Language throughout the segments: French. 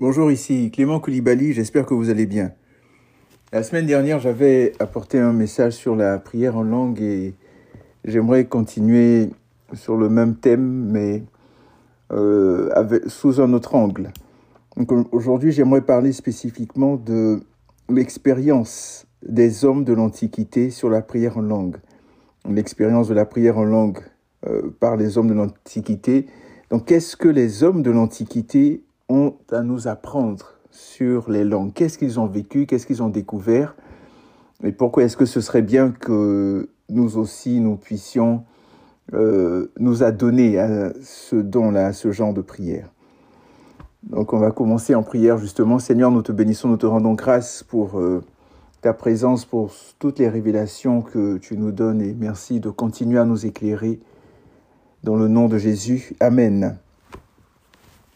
Bonjour, ici Clément Koulibaly, j'espère que vous allez bien. La semaine dernière, j'avais apporté un message sur la prière en langue et j'aimerais continuer sur le même thème, mais euh, sous un autre angle. Aujourd'hui, j'aimerais parler spécifiquement de l'expérience des hommes de l'Antiquité sur la prière en langue. L'expérience de la prière en langue euh, par les hommes de l'Antiquité. Donc, qu'est-ce que les hommes de l'Antiquité à nous apprendre sur les langues. Qu'est-ce qu'ils ont vécu, qu'est-ce qu'ils ont découvert et pourquoi est-ce que ce serait bien que nous aussi, nous puissions euh, nous adonner à ce don-là, à ce genre de prière. Donc on va commencer en prière justement. Seigneur, nous te bénissons, nous te rendons grâce pour euh, ta présence, pour toutes les révélations que tu nous donnes et merci de continuer à nous éclairer. Dans le nom de Jésus. Amen.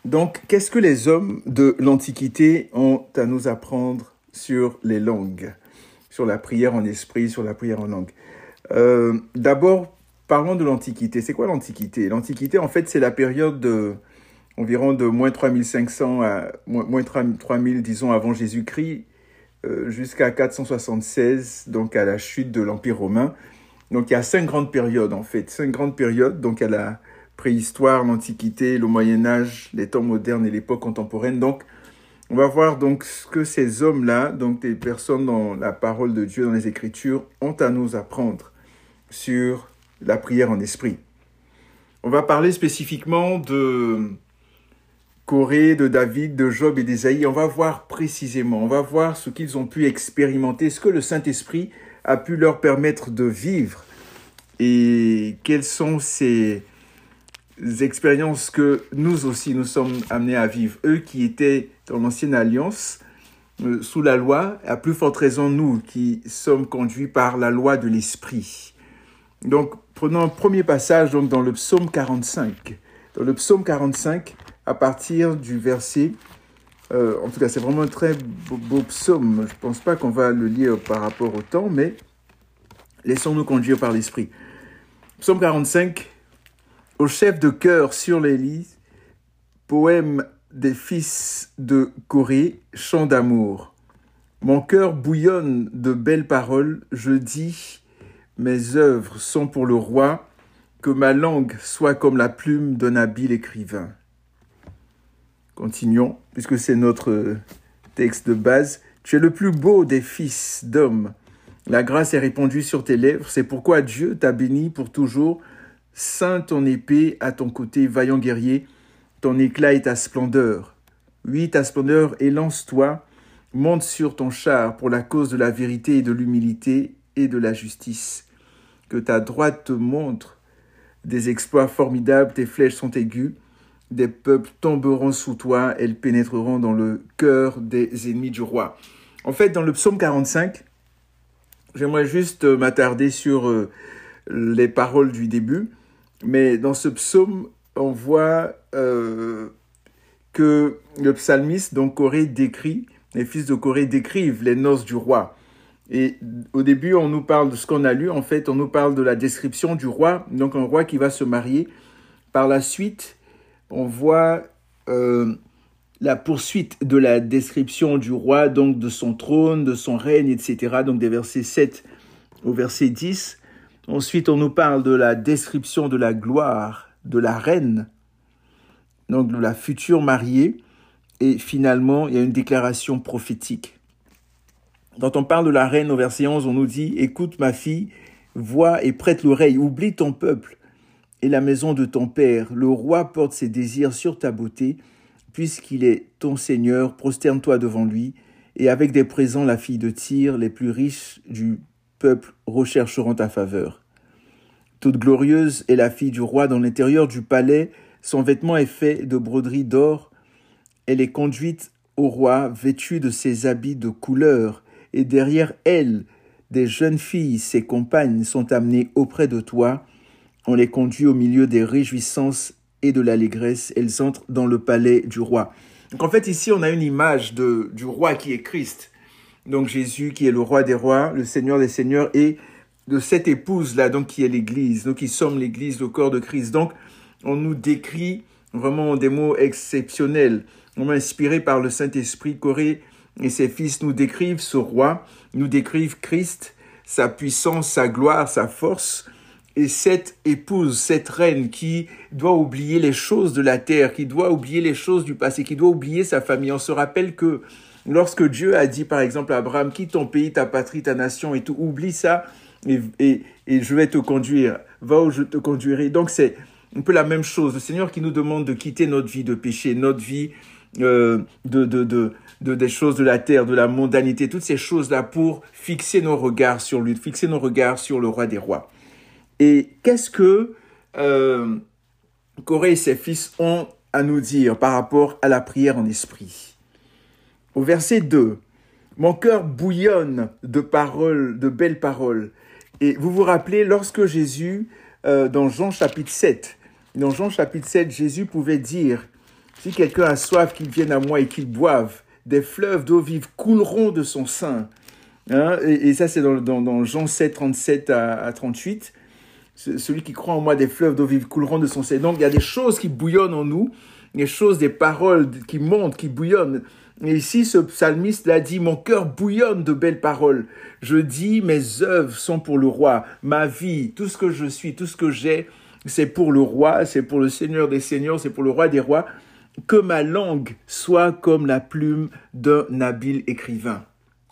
Donc, qu'est-ce que les hommes de l'Antiquité ont à nous apprendre sur les langues, sur la prière en esprit, sur la prière en langue euh, D'abord, parlons de l'Antiquité. C'est quoi l'Antiquité? L'Antiquité, en fait, c'est la période de, environ de moins 3500 à moins 3000, disons, avant Jésus-Christ, euh, jusqu'à 476, donc à la chute de l'Empire romain. Donc, il y a cinq grandes périodes, en fait. Cinq grandes périodes. Donc, a la préhistoire, l'Antiquité, le Moyen Âge, les temps modernes et l'époque contemporaine. Donc, on va voir donc ce que ces hommes-là, donc des personnes dans la parole de Dieu, dans les Écritures, ont à nous apprendre sur la prière en esprit. On va parler spécifiquement de Corée, de David, de Job et d'Ésaïe. On va voir précisément, on va voir ce qu'ils ont pu expérimenter, ce que le Saint-Esprit a pu leur permettre de vivre et quels sont ces expériences que nous aussi nous sommes amenés à vivre. Eux qui étaient dans l'ancienne alliance, euh, sous la loi, à plus forte raison nous qui sommes conduits par la loi de l'esprit. Donc prenons un premier passage donc, dans le psaume 45. Dans le psaume 45, à partir du verset, euh, en tout cas c'est vraiment un très beau, beau psaume, je ne pense pas qu'on va le lire par rapport au temps, mais laissons-nous conduire par l'esprit. Psaume 45, au chef de chœur sur lits, poème des fils de Corée, chant d'amour. Mon cœur bouillonne de belles paroles, je dis, mes œuvres sont pour le roi, que ma langue soit comme la plume d'un habile écrivain. Continuons, puisque c'est notre texte de base. Tu es le plus beau des fils d'hommes. La grâce est répandue sur tes lèvres, c'est pourquoi Dieu t'a béni pour toujours Saint ton épée à ton côté, vaillant guerrier, ton éclat et ta splendeur. Oui, ta splendeur, élance-toi, monte sur ton char pour la cause de la vérité et de l'humilité et de la justice. Que ta droite te montre des exploits formidables, tes flèches sont aiguës, des peuples tomberont sous toi, elles pénétreront dans le cœur des ennemis du roi. En fait, dans le psaume 45, j'aimerais juste m'attarder sur euh, les paroles du début. Mais dans ce psaume, on voit euh, que le psalmiste, donc Corée, décrit, les fils de Corée décrivent les noces du roi. Et au début, on nous parle de ce qu'on a lu. En fait, on nous parle de la description du roi, donc un roi qui va se marier. Par la suite, on voit euh, la poursuite de la description du roi, donc de son trône, de son règne, etc. Donc des versets 7 au verset 10. Ensuite, on nous parle de la description de la gloire de la reine, donc de la future mariée. Et finalement, il y a une déclaration prophétique. Quand on parle de la reine au verset 11, on nous dit, écoute ma fille, vois et prête l'oreille, oublie ton peuple et la maison de ton père. Le roi porte ses désirs sur ta beauté, puisqu'il est ton Seigneur, prosterne-toi devant lui, et avec des présents la fille de Tyr, les plus riches du rechercheront ta faveur. Toute glorieuse est la fille du roi dans l'intérieur du palais, son vêtement est fait de broderie d'or, elle est conduite au roi vêtue de ses habits de couleur, et derrière elle, des jeunes filles, ses compagnes, sont amenées auprès de toi, on les conduit au milieu des réjouissances et de l'allégresse, elles entrent dans le palais du roi. Donc en fait ici on a une image du roi qui est Christ, donc Jésus qui est le roi des rois, le Seigneur des seigneurs, et de cette épouse-là, donc qui est l'Église, nous qui sommes l'Église, le corps de Christ. Donc on nous décrit vraiment des mots exceptionnels. inspiré par le Saint-Esprit, Corée et ses fils nous décrivent ce roi, nous décrivent Christ, sa puissance, sa gloire, sa force, et cette épouse, cette reine qui doit oublier les choses de la terre, qui doit oublier les choses du passé, qui doit oublier sa famille. On se rappelle que lorsque Dieu a dit par exemple à Abraham, quitte ton pays, ta patrie, ta nation et tout, oublie ça et, je vais te conduire, va où je te conduirai. Donc c'est un peu la même chose. Le Seigneur qui nous demande de quitter notre vie de péché, notre vie euh, de, des choses de la terre, de la mondanité, toutes ces choses-là pour fixer nos regards sur lui, fixer nos regards sur le roi des rois. Et qu'est-ce que euh, Corée et ses fils ont à nous dire par rapport à la prière en esprit? Au verset 2, mon cœur bouillonne de paroles, de belles paroles. Et vous vous rappelez, lorsque Jésus, euh, dans Jean chapitre 7, dans Jean chapitre 7, Jésus pouvait dire, si quelqu'un a soif, qu'il vienne à moi et qu'il boive, des fleuves d'eau vive couleront de son sein. Hein, et, ça, c'est dans, dans, Jean 7, 37 à, à 38 celui qui croit en moi, des fleuves d'eau vive couleront de son sein. Donc, il y a des choses qui bouillonnent en nous, des choses, des paroles qui montent, qui bouillonnent. Et ici, ce psalmiste l'a dit, mon cœur bouillonne de belles paroles. Je dis, mes œuvres sont pour le roi. Ma vie, tout ce que je suis, tout ce que j'ai, c'est pour le roi, c'est pour le Seigneur des Seigneurs, c'est pour le roi des rois. Que ma langue soit comme la plume d'un habile écrivain.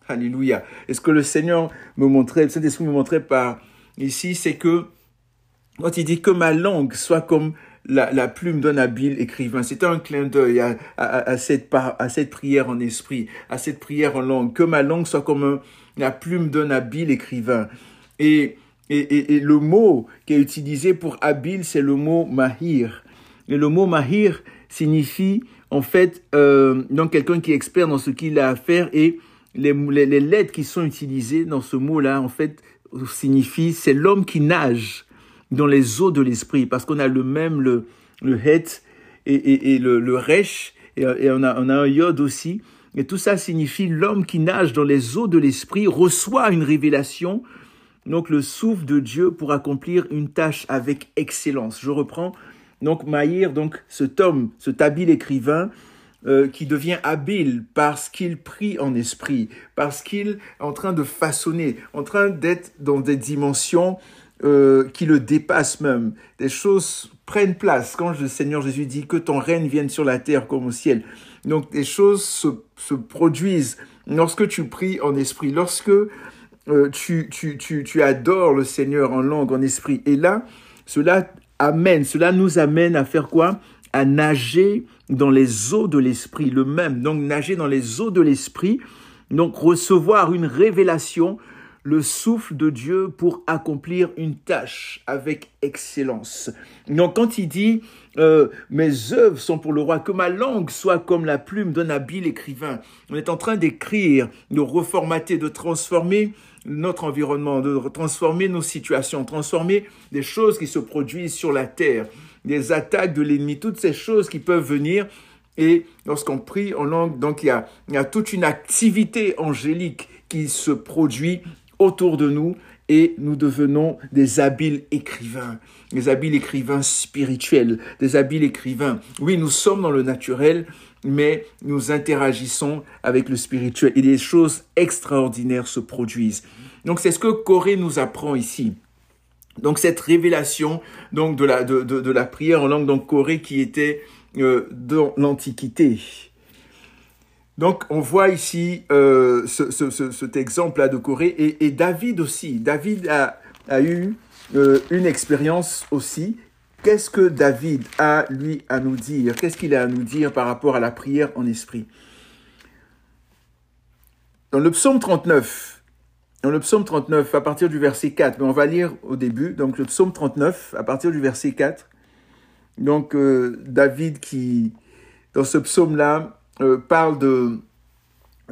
Alléluia. Et ce que le Seigneur me montrait, le Saint-Esprit me montrait par ici, c'est que quand il dit que ma langue soit comme la, plume d'un habile écrivain, c'est un clin d'œil à, cette, à cette prière en esprit, à cette prière en langue, que ma langue soit comme la plume d'un habile écrivain. Et, et, et, le mot qui est utilisé pour habile, c'est le mot mahir. Et le mot mahir signifie en fait euh, donc quelqu'un qui est expert dans ce qu'il a à faire et les, les, les lettres qui sont utilisées dans ce mot-là en fait signifient c'est l'homme qui nage dans les eaux de l'esprit, parce qu'on a le même, le, le het et, et, le, le resh, et, et, on, a, on a un yod aussi. Et tout ça signifie l'homme qui nage dans les eaux de l'esprit reçoit une révélation, donc le souffle de Dieu pour accomplir une tâche avec excellence. Je reprends. Donc Maïr, donc cet homme, cet habile écrivain, euh, qui devient habile parce qu'il prie en esprit, parce qu'il est en train de façonner, en train d'être dans des dimensions euh, qui le dépassent même. Des choses prennent place. Quand le Seigneur Jésus dit que ton règne vienne sur la terre comme au ciel. Donc des choses se, se produisent lorsque tu pries en esprit, lorsque euh, tu, tu, tu, tu adores le Seigneur en langue, en esprit. Et là, cela amène, cela nous amène à faire quoi? À nager dans les eaux de l'esprit, le même. Donc nager dans les eaux de l'esprit, donc recevoir une révélation le souffle de Dieu pour accomplir une tâche avec excellence. Donc quand il dit euh, mes œuvres sont pour le roi, que ma langue soit comme la plume d'un habile écrivain, on est en train d'écrire, de reformater, de transformer notre environnement, de transformer nos situations, transformer des choses qui se produisent sur la terre, des attaques de l'ennemi, toutes ces choses qui peuvent venir et lorsqu'on prie en langue, donc il y, a, il y a toute une activité angélique qui se produit autour de nous et nous devenons des habiles écrivains, des habiles écrivains spirituels, des habiles écrivains. Oui, nous sommes dans le naturel, mais nous interagissons avec le spirituel et des choses extraordinaires se produisent. Donc c'est ce que Corée nous apprend ici. Donc cette révélation donc de la, de, de, la prière en langue donc Corée qui était euh, dans l'Antiquité. Donc, on voit ici euh, ce, ce, cet exemple-là de Corée. Et, David aussi. David a, a eu euh, une expérience aussi. Qu'est-ce que David a, lui, à nous dire? Qu'est-ce qu'il a à nous dire par rapport à la prière en esprit? Dans le psaume 39, dans le psaume 39, à partir du verset 4, mais on va lire au début, donc le psaume 39, à partir du verset 4, donc euh, David qui, dans ce psaume-là, euh, parle de,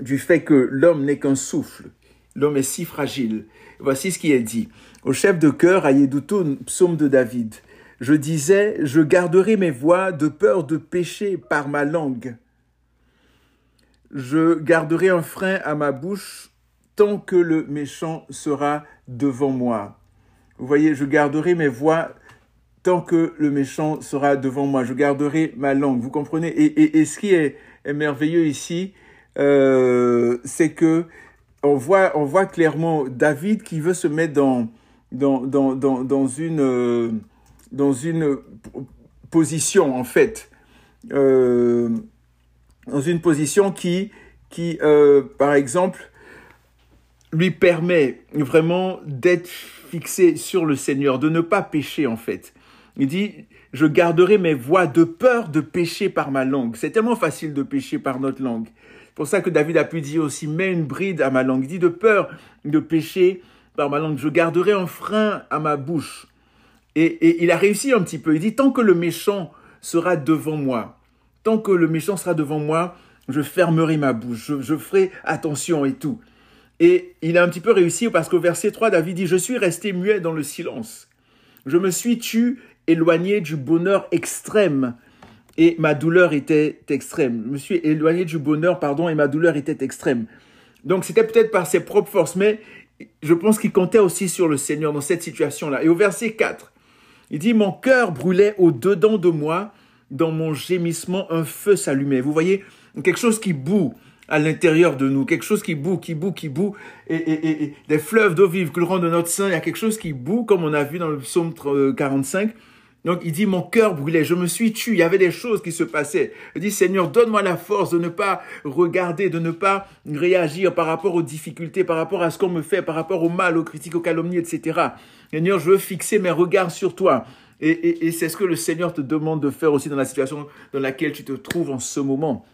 du fait que l'homme n'est qu'un souffle. L'homme est si fragile. Voici ce qui est dit. Au chef de cœur, à Yedutun, psaume de David. Je disais, je garderai mes voix de peur de pécher par ma langue. Je garderai un frein à ma bouche tant que le méchant sera devant moi. Vous voyez, je garderai mes voix tant que le méchant sera devant moi. Je garderai ma langue. Vous comprenez? Et, et, et, ce qui est merveilleux ici, euh, c'est que on voit, on voit clairement David qui veut se mettre dans, dans, dans, dans, dans une, euh, dans une position, en fait, euh, dans une position qui, qui par exemple, lui permet vraiment d'être fixé sur le Seigneur, de ne pas pécher, en fait. Il dit, je garderai mes voix de peur de pécher par ma langue. C'est tellement facile de pécher par notre langue. C'est pour ça que David a pu dire aussi, mets une bride à ma langue. Il dit, de peur de pécher par ma langue, je garderai un frein à ma bouche. Et, il a réussi un petit peu. Il dit, tant que le méchant sera devant moi, tant que le méchant sera devant moi, je fermerai ma bouche, je, je ferai attention et tout. Et il a un petit peu réussi parce qu'au verset 3, David dit, je suis resté muet dans le silence. Je me suis tu éloigné du bonheur extrême et ma douleur était extrême. Je me suis éloigné du bonheur, pardon, et ma douleur était extrême. Donc c'était peut-être par ses propres forces, mais je pense qu'il comptait aussi sur le Seigneur dans cette situation-là. Et au verset 4, il dit, mon cœur brûlait au-dedans de moi, dans mon gémissement, un feu s'allumait. Vous voyez, quelque chose qui boue à l'intérieur de nous, quelque chose qui boue, qui boue, qui boue, et, des fleuves d'eau vive rang de notre sein, il y a quelque chose qui boue, comme on a vu dans le psaume 45. Donc il dit, mon cœur brûlait, je me suis tué, il y avait des choses qui se passaient. Il dit, Seigneur, donne-moi la force de ne pas regarder, de ne pas réagir par rapport aux difficultés, par rapport à ce qu'on me fait, par rapport au mal, aux critiques, aux calomnies, etc. Seigneur, je veux fixer mes regards sur toi. Et, c'est ce que le Seigneur te demande de faire aussi dans la situation dans laquelle tu te trouves en ce moment.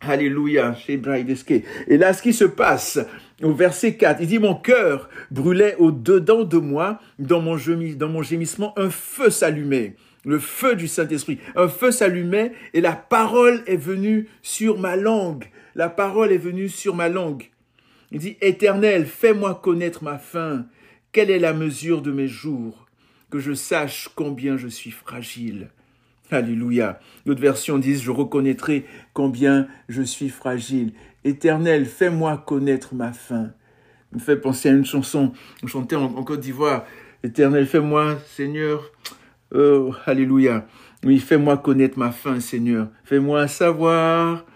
Alléluia, Et là, ce qui se passe au verset 4, il dit, mon cœur brûlait au-dedans de moi, dans mon, gémissement, un feu s'allumait, le feu du Saint-Esprit. Un feu s'allumait et la parole est venue sur ma langue. La parole est venue sur ma langue. Il dit, Éternel, fais-moi connaître ma faim. Quelle est la mesure de mes jours? Que je sache combien je suis fragile. Alléluia. D'autres versions disent, je reconnaîtrai combien je suis fragile. Éternel, fais-moi connaître ma faim. me fait penser à une chanson, on chantait en, Côte d'Ivoire. Éternel, fais-moi, Seigneur, oh, Alléluia. Oui, fais-moi connaître ma faim, Seigneur. Fais-moi savoir,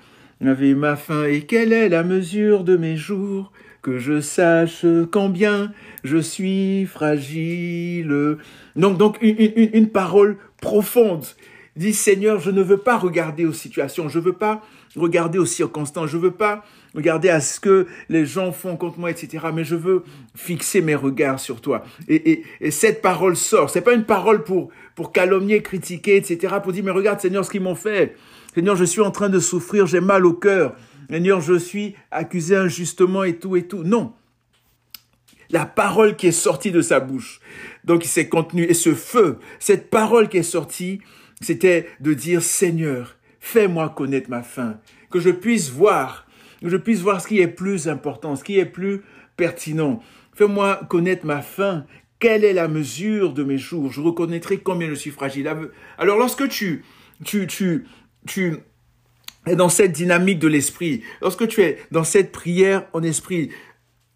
avait ma faim et quelle est la mesure de mes jours, que je sache combien je suis fragile. Donc, donc une, une, une parole profonde Dis Seigneur, je ne veux pas regarder aux situations, je ne veux pas regarder aux circonstances, je veux pas regarder à ce que les gens font contre moi, etc. Mais je veux fixer mes regards sur toi. Et, cette parole sort. C'est pas une parole pour, pour calomnier, critiquer, etc. Pour dire, mais regarde Seigneur ce qu'ils m'ont fait. Seigneur, je suis en train de souffrir, j'ai mal au cœur. Seigneur, je suis accusé injustement et tout et tout. Non. La parole qui est sortie de sa bouche. Donc il s'est contenu. Et ce feu, cette parole qui est sortie, c'était de dire Seigneur, fais-moi connaître ma faim, que je puisse voir, que je puisse voir ce qui est plus important, ce qui est plus pertinent. Fais-moi connaître ma faim. Quelle est la mesure de mes jours? Je reconnaîtrai combien je suis fragile. Alors lorsque tu, tu, tu, tu es dans cette dynamique de l'esprit, lorsque tu es dans cette prière en esprit,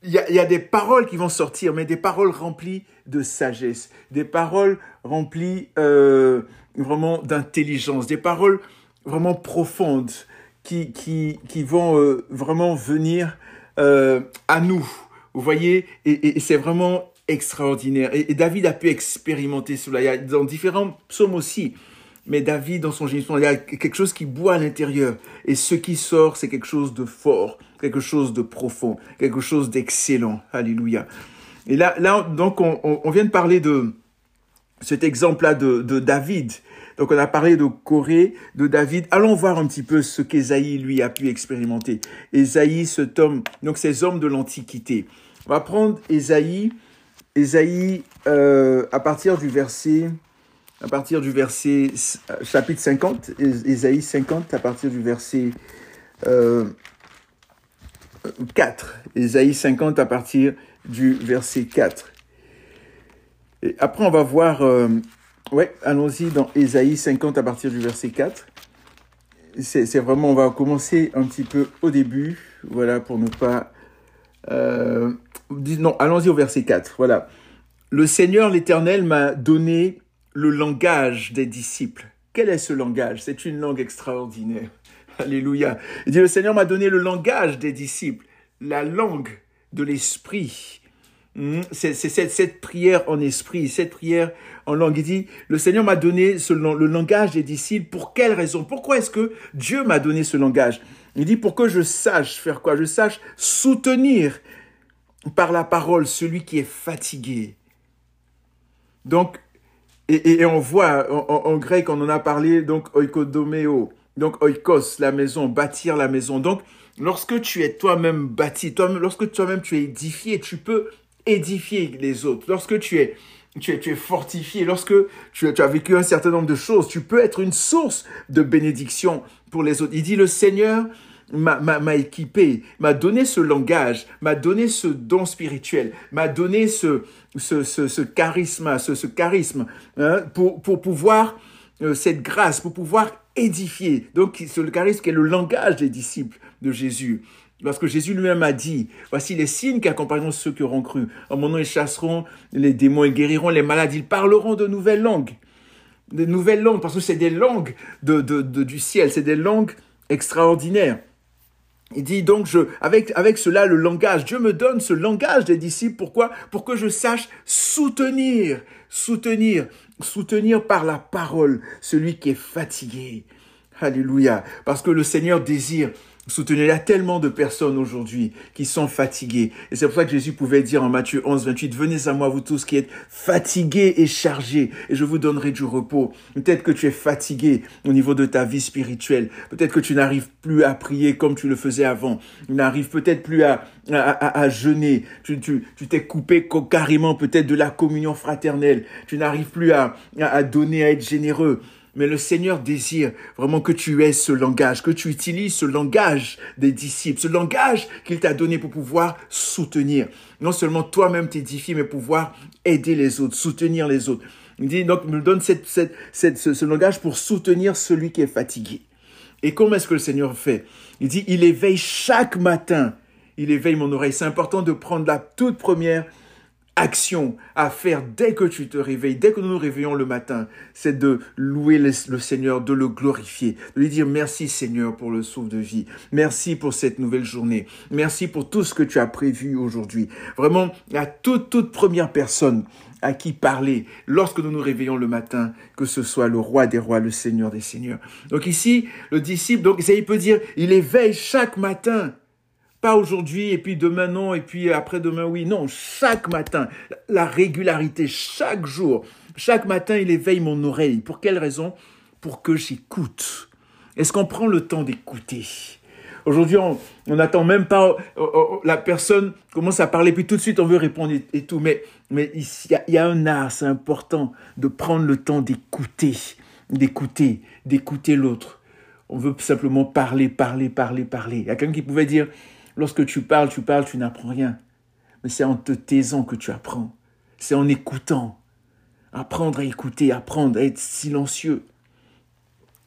il y, a, y a, des paroles qui vont sortir, mais des paroles remplies de sagesse, des paroles remplies euh, vraiment d'intelligence, des paroles vraiment profondes qui, qui, qui vont euh, vraiment venir euh, à nous. Vous voyez, et, c'est vraiment extraordinaire. Et, David a pu expérimenter cela. Il y a dans différents psaumes aussi. Mais David, dans son génie, il y a quelque chose qui boit à l'intérieur. Et ce qui sort, c'est quelque chose de fort, quelque chose de profond, quelque chose d'excellent. Alléluia. Et là, là donc, on, on vient de parler de cet exemple-là de, de David. Donc on a parlé de Corée, de David. Allons voir un petit peu ce qu'Ésaïe, lui, a pu expérimenter. Ésaïe, ce tome, donc ces hommes de l'Antiquité. On va prendre Ésaïe, Ésaïe euh, à partir du verset, à partir du verset, chapitre 50, Ésaïe 50, à partir du verset euh, 4. Ésaïe 50 à partir du verset 4. Et après, on va voir euh, Ouais, allons-y dans Ésaïe 50 à partir du verset 4. C'est vraiment, on va commencer un petit peu au début, voilà, pour ne pas... Euh, non, allons-y au verset 4, voilà. Le Seigneur l'Éternel m'a donné le langage des disciples. Quel est ce langage? C'est une langue extraordinaire. Alléluia. Il dit, le Seigneur m'a donné le langage des disciples, la langue de l'esprit. Hmm, c'est cette, prière en esprit, cette prière en langue. Il dit, le Seigneur m'a donné ce, le langage des disciples. Pour quelle raison? Pourquoi est-ce que Dieu m'a donné ce langage? Il dit, pour que je sache faire quoi? Je sache soutenir par la parole celui qui est fatigué. Donc, et, on voit en, grec, on en a parlé, donc oikodomeo, donc oikos, la maison, bâtir la maison. Donc, lorsque tu es toi-même bâti, toi lorsque toi-même tu es édifié, tu peux édifier les autres. Lorsque tu es, tu es, tu es fortifié, lorsque tu, as vécu un certain nombre de choses, tu peux être une source de bénédiction pour les autres. Il dit le Seigneur m'a équipé, m'a donné ce langage, m'a donné ce don spirituel, m'a donné ce, ce, charisme, ce, charisme hein, pour, pour pouvoir, euh, cette grâce, pour pouvoir édifier. Donc, c'est le charisme qui est le langage des disciples de Jésus. Lorsque Jésus lui-même a dit, voici les signes qui accompagneront ceux qui auront cru. En mon nom, ils chasseront les démons, ils guériront les malades, ils parleront de nouvelles langues. De nouvelles langues, parce que c'est des langues de, de, du ciel, c'est des langues extraordinaires. Il dit donc, je, avec, avec cela, le langage, Dieu me donne ce langage des disciples. Pourquoi? Pour que je sache soutenir, soutenir, soutenir par la parole celui qui est fatigué. Alléluia. Parce que le Seigneur désire Soutenez, il y a tellement de personnes aujourd'hui qui sont fatiguées. Et c'est pour ça que Jésus pouvait dire en Matthieu 11, 28, venez à moi, vous tous qui êtes fatigués et chargés, et je vous donnerai du repos. Peut-être que tu es fatigué au niveau de ta vie spirituelle. Peut-être que tu n'arrives plus à prier comme tu le faisais avant. Tu n'arrives peut-être plus à, à, à, jeûner. Tu, tu, tu t'es coupé carrément peut-être de la communion fraternelle. Tu n'arrives plus à, à donner, à être généreux. Mais le Seigneur désire vraiment que tu aies ce langage, que tu utilises ce langage des disciples, ce langage qu'il t'a donné pour pouvoir soutenir. Non seulement toi-même t'édifier, mais pouvoir aider les autres, soutenir les autres. Il dit donc, me donne ce, ce langage pour soutenir celui qui est fatigué. Et comment est-ce que le Seigneur fait? Il dit, il éveille chaque matin. Il éveille mon oreille. C'est important de prendre la toute première action à faire dès que tu te réveilles, dès que nous nous réveillons le matin, c'est de louer le, Seigneur, de le glorifier, de lui dire merci Seigneur pour le souffle de vie, merci pour cette nouvelle journée, merci pour tout ce que tu as prévu aujourd'hui. Vraiment, à toute, toute première personne à qui parler lorsque nous nous réveillons le matin, que ce soit le roi des rois, le Seigneur des seigneurs. Donc ici, le disciple, donc ça il peut dire, il éveille chaque matin aujourd'hui et puis demain non et puis après-demain oui. Non, chaque matin, la régularité, chaque jour, chaque matin, il éveille mon oreille. Pour quelle raison? Pour que j'écoute. Est-ce qu'on prend le temps d'écouter? Aujourd'hui, on n'attend même pas, euh, euh, euh, la personne commence à parler, puis tout de suite on veut répondre et, tout. Mais, mais il y, a, il y a un art, c'est important de prendre le temps d'écouter, d'écouter, d'écouter l'autre. On veut simplement parler, parler, parler, parler. Il y a quelqu'un qui pouvait dire, Lorsque tu parles, tu parles, tu n'apprends rien. Mais c'est en te taisant que tu apprends. C'est en écoutant. Apprendre à écouter, apprendre à être silencieux.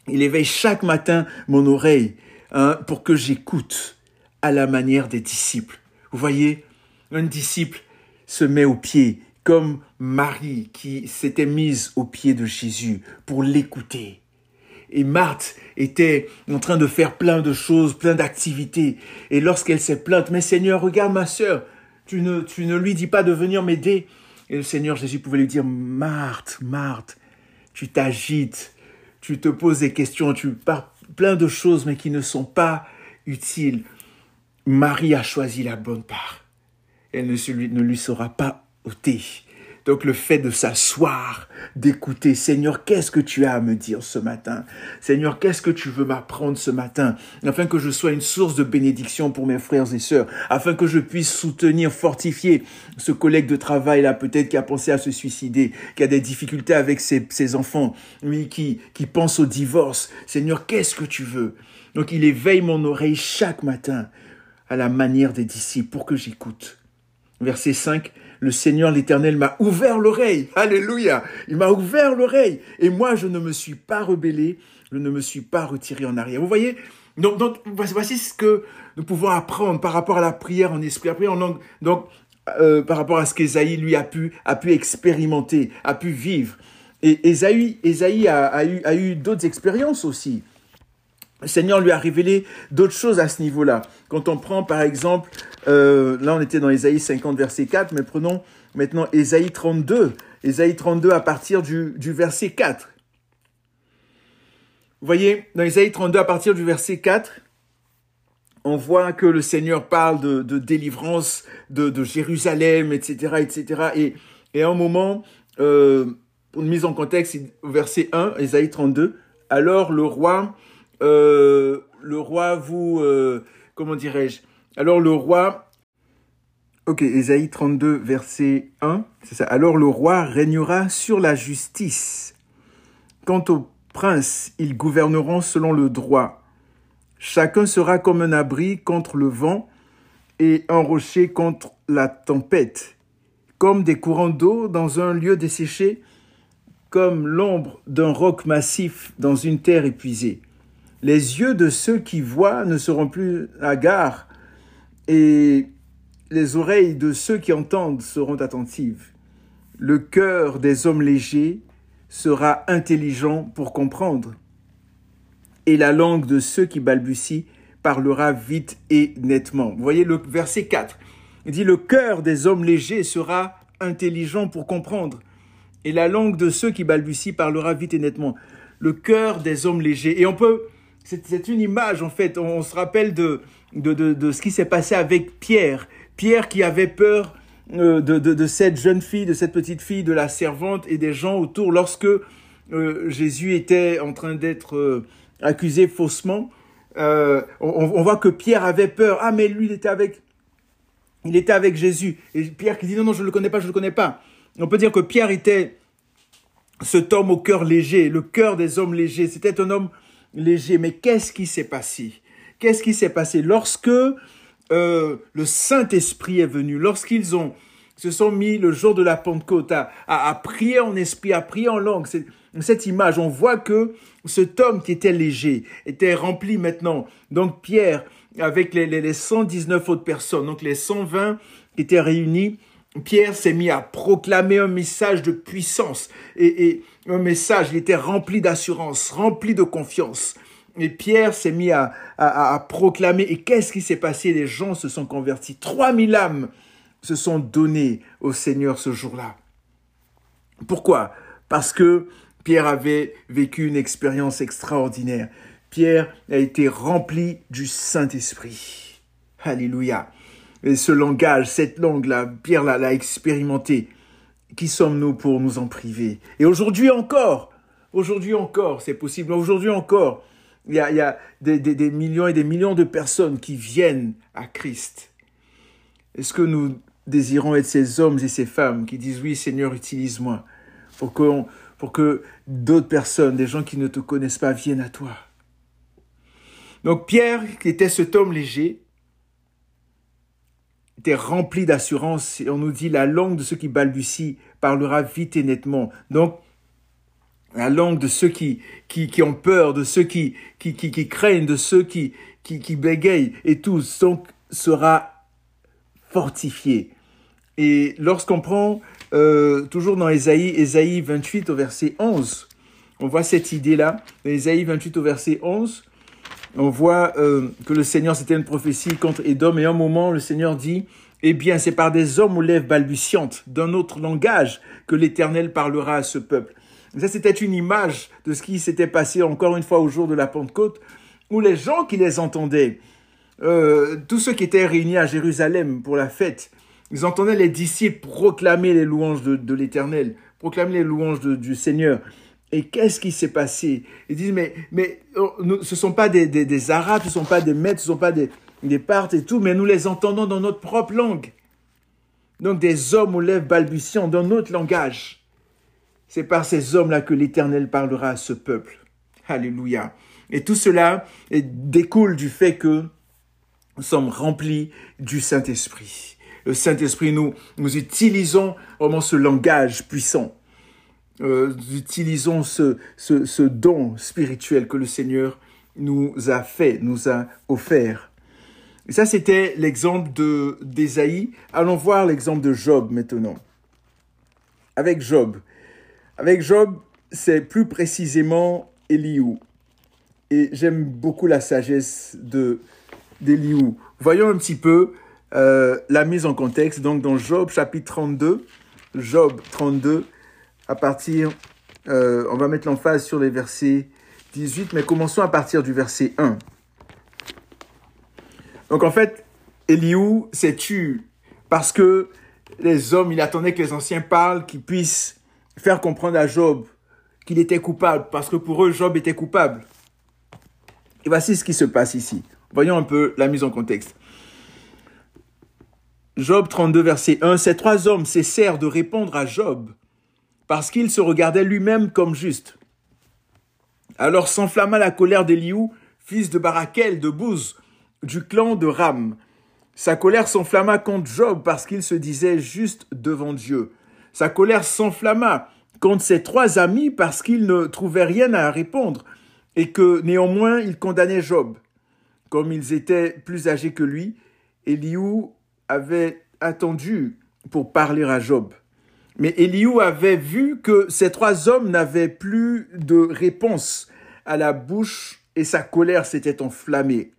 Il éveille chaque matin mon oreille hein, pour que j'écoute à la manière des disciples. Vous voyez, un disciple se met au pied comme Marie qui s'était mise au pied de Jésus pour l'écouter. Et Marthe était en train de faire plein de choses, plein d'activités. Et lorsqu'elle s'est plainte, mais Seigneur, regarde ma sœur, tu ne, tu ne lui dis pas de venir m'aider. Et le Seigneur Jésus pouvait lui dire, Marthe, Marthe, tu t'agites, tu te poses des questions, tu parles plein de choses, mais qui ne sont pas utiles. Marie a choisi la bonne part. Elle ne, ne lui sera pas ôtée. Donc le fait de s'asseoir, d'écouter, Seigneur, qu'est-ce que tu as à me dire ce matin? Seigneur, qu'est-ce que tu veux m'apprendre ce matin? Afin que je sois une source de bénédiction pour mes frères et sœurs, afin que je puisse soutenir, fortifier ce collègue de travail là, peut-être qui a pensé à se suicider, qui a des difficultés avec ses, enfants, lui qui, qui pense au divorce. Seigneur, qu'est-ce que tu veux? Donc il éveille mon oreille chaque matin à la manière des disciples pour que j'écoute. Verset 5, le Seigneur l'Éternel m'a ouvert l'oreille. Alléluia. Il m'a ouvert l'oreille. Et moi, je ne me suis pas rebellé. Je ne me suis pas retiré en arrière. Vous voyez? Donc, voici ce que nous pouvons apprendre par rapport à la prière en esprit, après en langue. Donc, euh, par rapport à ce qu'Ésaïe, lui, a pu, a pu expérimenter, a pu vivre. Et Ésaïe, a eu d'autres expériences aussi. Le Seigneur lui a révélé d'autres choses à ce niveau-là. Quand on prend par exemple, euh, là on était dans Ésaïe 50 verset 4, mais prenons maintenant Ésaïe 32. Ésaïe 32 à partir du, verset 4. Vous voyez, dans Ésaïe 32 à partir du verset 4, on voit que le Seigneur parle de, délivrance de, Jérusalem, etc., etc. Et, et à un moment, euh, pour une mise en contexte, verset 1, Ésaïe 32, alors le roi euh, le roi vous, euh, comment dirais-je? Alors le roi, ok, Ésaïe 32, verset 1, c'est ça. Alors le roi régnera sur la justice. Quant aux princes, ils gouverneront selon le droit. Chacun sera comme un abri contre le vent et un rocher contre la tempête, comme des courants d'eau dans un lieu desséché, comme l'ombre d'un roc massif dans une terre épuisée. Les yeux de ceux qui voient ne seront plus hagards et les oreilles de ceux qui entendent seront attentives. Le cœur des hommes légers sera intelligent pour comprendre et la langue de ceux qui balbutient parlera vite et nettement. Vous voyez le verset 4. Il dit le cœur des hommes légers sera intelligent pour comprendre et la langue de ceux qui balbutient parlera vite et nettement. Le cœur des hommes légers. Et on peut c'est une image, en fait. On, se rappelle de, de, de, ce qui s'est passé avec Pierre. Pierre qui avait peur euh, de, de, cette jeune fille, de cette petite fille, de la servante et des gens autour lorsque euh, Jésus était en train d'être euh, accusé faussement. On, on, voit que Pierre avait peur. Ah, mais lui, il était avec, il était avec Jésus. Et Pierre qui dit non, non, je ne le connais pas, je ne le connais pas. On peut dire que Pierre était cet homme au cœur léger, le cœur des hommes légers. C'était un homme Mais qu'est-ce qui s'est passé? Qu'est-ce qui s'est passé? Lorsque euh, le Saint-Esprit est venu, lorsqu'ils ont se sont mis le jour de la Pentecôte à, prier en esprit, à prier en langue. Cette image, on voit que cet homme qui était léger était rempli maintenant. Donc Pierre, avec les, les, les 119 autres personnes, donc les 120 qui étaient réunis, Pierre s'est mis à proclamer un message de puissance et, un message, il était rempli d'assurance, rempli de confiance. Et Pierre s'est mis à, à, à, proclamer. Et qu'est-ce qui s'est passé? Les gens se sont convertis. 3000 âmes se sont données au Seigneur ce jour-là. Pourquoi? Parce que Pierre avait vécu une expérience extraordinaire. Pierre a été rempli du Saint-Esprit. Alléluia. Et ce langage, cette langue-là, Pierre l'a expérimenté. Qui sommes-nous pour nous en priver? Et aujourd'hui encore, aujourd'hui encore, c'est possible. Aujourd'hui encore, il y a, des, millions et des millions de personnes qui viennent à Christ. Est-ce que nous désirons être ces hommes et ces femmes qui disent oui Seigneur, utilise-moi pour que d'autres personnes, des gens qui ne te connaissent pas, viennent à toi? Donc Pierre, qui était cet homme léger, était rempli d'assurance. Et on nous dit la langue de ceux qui balbutient parlera vite et nettement. Donc, la langue de ceux qui, qui, qui ont peur, de ceux qui, qui, qui, craignent, de ceux qui, qui, qui bégayent et tout, donc, sera fortifiée. Et lorsqu'on prend euh, toujours dans Ésaïe, Ésaïe 28 au verset 11, on voit cette idée-là. Ésaïe 28 au verset 11, on voit euh, que le Seigneur, c'était une prophétie contre Édom, et un moment, le Seigneur dit, eh bien, c'est par des hommes aux lèvres balbutiantes, d'un autre langage, que l'Éternel parlera à ce peuple. ça, c'était une image de ce qui s'était passé encore une fois au jour de la Pentecôte, où les gens qui les entendaient, euh, tous ceux qui étaient réunis à Jérusalem pour la fête, ils entendaient les disciples proclamer les louanges de, l'Éternel, proclamer les louanges du Seigneur. Et qu'est-ce qui s'est passé? Ils disent, mais, mais oh, ce ne sont pas des, des, des, Arabes, ce ne sont pas des Mètres, ce ne sont pas des, des Parthes et tout, mais nous les entendons dans notre propre langue. Donc des hommes aux lèvres balbutiants dans notre langage. C'est par ces hommes-là que l'Éternel parlera à ce peuple. Alléluia. Et tout cela découle du fait que nous sommes remplis du Saint-Esprit. Le Saint-Esprit, nous, nous utilisons vraiment ce langage puissant euh, utilisons ce, don spirituel que le Seigneur nous a fait, nous a offert. Et ça, c'était l'exemple de d'Ésaïe. Allons voir l'exemple de Job maintenant. Avec Job. Avec Job, c'est plus précisément Eliou. et j'aime beaucoup la sagesse de d'Eliou. Voyons un petit peu euh, la mise en contexte. Donc dans Job chapitre 32, Job 32, à partir, euh, on va mettre l'emphase sur les versets 18, mais commençons à partir du verset 1. Donc en fait, Eliou s'est tué parce que les hommes, il attendait que les anciens parlent, qu'ils puissent faire comprendre à Job qu'il était coupable, parce que pour eux, Job était coupable. Et voici ce qui se passe ici. Voyons un peu la mise en contexte. Job 32, verset 1. Ces trois hommes cessèrent de répondre à Job parce qu'il se regardait lui-même comme juste. Alors s'enflamma la colère d'Eliou, fils de Barakel de Bouz, du clan de Ram. Sa colère s'enflamma contre Job parce qu'il se disait juste devant Dieu. Sa colère s'enflamma contre ses trois amis parce qu'ils ne trouvaient rien à répondre et que néanmoins ils condamnaient Job. Comme ils étaient plus âgés que lui, Eliou avait attendu pour parler à Job. Mais Eliou avait vu que ces trois hommes n'avaient plus de réponse à la bouche et sa colère s'était enflammée.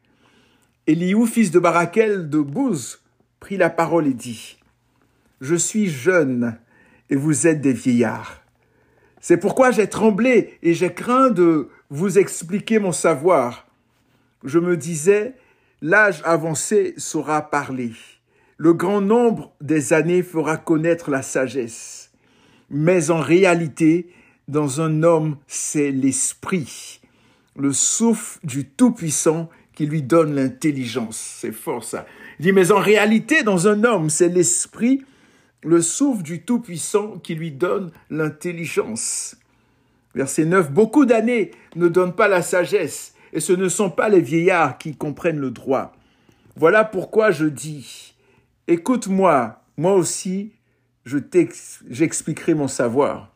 Eliou, fils de Barakel de Bouz, prit la parole et dit, Je suis jeune et vous êtes des vieillards. C'est pourquoi j'ai tremblé et j'ai craint de vous expliquer mon savoir. Je me disais, l'âge avancé saura parler. Le grand nombre des années fera connaître la sagesse. Mais en réalité, dans un homme, c'est l'esprit, le souffle du Tout-Puissant qui lui donne l'intelligence. C'est fort ça. Il dit, mais en réalité, dans un homme, c'est l'esprit, le souffle du Tout-Puissant qui lui donne l'intelligence. Verset 9, beaucoup d'années ne donnent pas la sagesse, et ce ne sont pas les vieillards qui comprennent le droit. Voilà pourquoi je dis, écoute-moi, moi aussi, j'expliquerai mon savoir.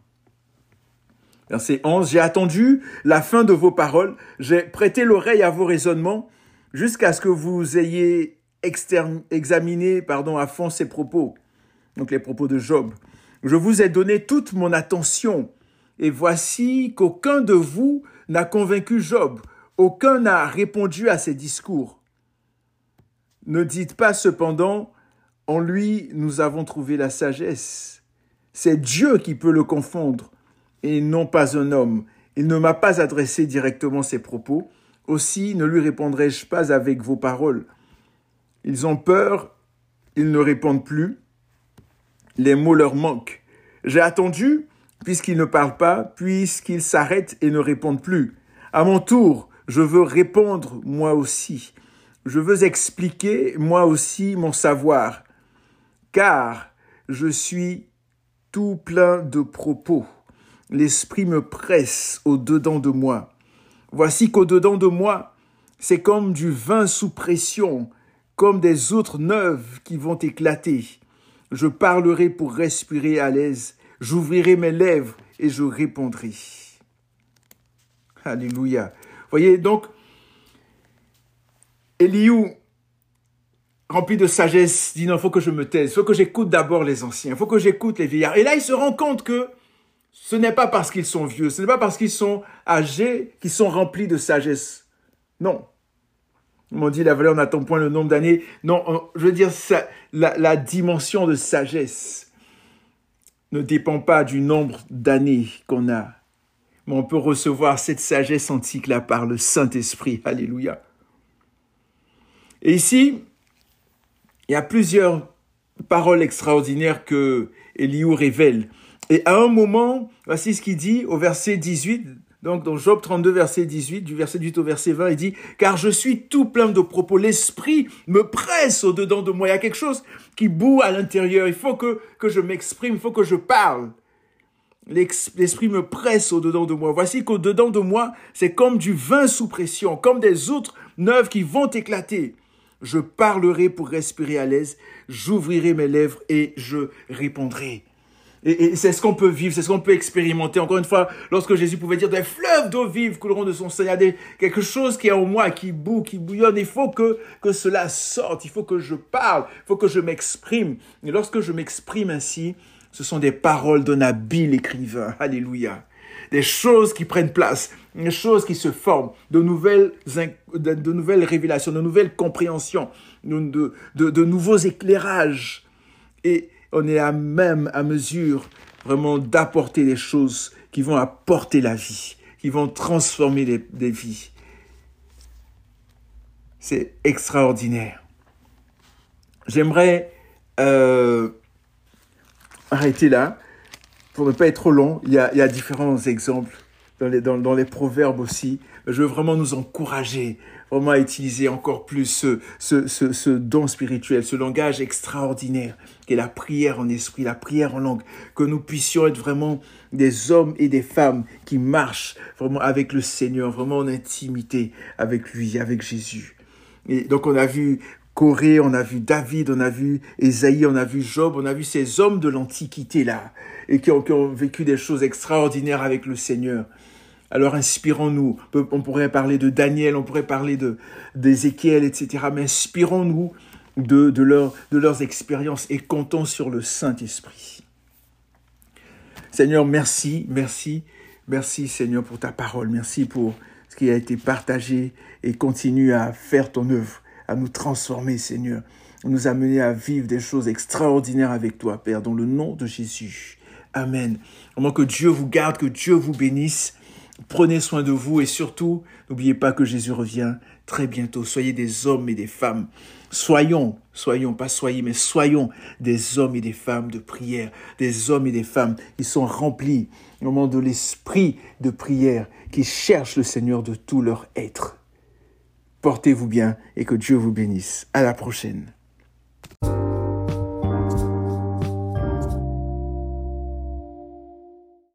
Verset 11, j'ai attendu la fin de vos paroles, j'ai prêté l'oreille à vos raisonnements, jusqu'à ce que vous ayez examiné pardon, à fond ces propos donc les propos de Job. Je vous ai donné toute mon attention, et voici qu'aucun de vous n'a convaincu Job, aucun n'a répondu à ses discours. Ne dites pas cependant, en lui nous avons trouvé la sagesse. C'est Dieu qui peut le confondre, et non pas un homme. Il ne m'a pas adressé directement ses propos, aussi ne lui répondrai-je pas avec vos paroles. Ils ont peur, ils ne répondent plus, les mots leur manquent. J'ai attendu, puisqu'ils ne parlent pas, puisqu'ils s'arrêtent et ne répondent plus. À mon tour, je veux répondre moi aussi. Je veux expliquer moi aussi mon savoir, car je suis tout plein de propos. L'esprit me presse au-dedans de moi. Voici qu'au-dedans de moi, c'est comme du vin sous pression, comme des autres neuves qui vont éclater. Je parlerai pour respirer à l'aise. J'ouvrirai mes lèvres et je répondrai. Alléluia. Voyez, donc, Eliou, rempli de sagesse, dit non, il faut que je me taise, il faut que j'écoute d'abord les anciens, il faut que j'écoute les vieillards. Et là, il se rend compte que ce n'est pas parce qu'ils sont vieux, ce n'est pas parce qu'ils sont âgés qu'ils sont remplis de sagesse. Non, m'ont dit la valeur n'attend point le nombre d'années. Non, je veux dire, ça, la, dimension de sagesse ne dépend pas du nombre d'années qu'on a. Mais on peut recevoir cette sagesse antique-là par le Saint-Esprit. Alléluia. Et ici, il y a plusieurs paroles extraordinaires que Eliou révèle. Et à un moment, voici ce qu'il dit au verset 18 donc dans Job 32, verset 18, du verset 8 au verset 20, il dit, car je suis tout plein de propos, l'esprit me presse au-dedans de moi, il y a quelque chose qui boue à l'intérieur, il faut que, que je m'exprime, il faut que je parle. L'esprit me presse au-dedans de moi. Voici qu'au-dedans de moi, c'est comme du vin sous pression, comme des autres neuves qui vont éclater. Je parlerai pour respirer à l'aise, j'ouvrirai mes lèvres et je répondrai. Et, c'est ce qu'on peut vivre, c'est ce qu'on peut expérimenter. Encore une fois, lorsque Jésus pouvait dire des fleuves d'eau vive couleront de son sein, a des, quelque chose qui est en moi, qui boue, qui bouillonne. Il faut que, que cela sorte, il faut que je parle, il faut que je m'exprime. Et lorsque je m'exprime ainsi, ce sont des paroles d'un habile écrivain. Alléluia des choses qui prennent place, des choses qui se forment, de nouvelles, de, nouvelles révélations, de nouvelles compréhensions, de, de, nouveaux éclairages. Et on est à même à mesure vraiment d'apporter des choses qui vont apporter la vie, qui vont transformer des, vies. C'est extraordinaire. J'aimerais euh, arrêter là pour ne pas être trop long. Il y a, y a différents exemples dans les, proverbes aussi. Je veux vraiment nous encourager vraiment à utiliser encore plus ce, don spirituel, ce langage extraordinaire qu'est la prière en esprit, la prière en langue, que nous puissions être vraiment des hommes et des femmes qui marchent vraiment avec le Seigneur, vraiment en intimité avec lui, avec Jésus. Et donc on a vu Corée, on a vu David, on a vu Esaïe, on a vu Job, on a vu ces hommes de l'Antiquité là, et qui ont, vécu des choses extraordinaires avec le Seigneur. Alors inspirons-nous. On pourrait parler de Daniel, on pourrait parler d'Ézéchiel, etc. Mais inspirons-nous de leurs expériences et comptons sur le Saint-Esprit. Seigneur, merci, merci, merci Seigneur pour ta parole. Merci pour ce qui a été partagé et continue à faire ton œuvre, à nous transformer, Seigneur, nous amener à vivre des choses extraordinaires avec toi, Père, dans le nom de Jésus. Amen. Au moins que Dieu vous garde, que Dieu vous bénisse. Prenez soin de vous et surtout, n'oubliez pas que Jésus revient très bientôt. Soyez des hommes et des femmes. Soyons, soyons, pas soyez, mais soyons des hommes et des femmes de prière, des hommes et des femmes qui sont remplis au moment de l'esprit de prière, qui cherchent le Seigneur de tout leur être. Portez-vous bien et que Dieu vous bénisse. À la prochaine.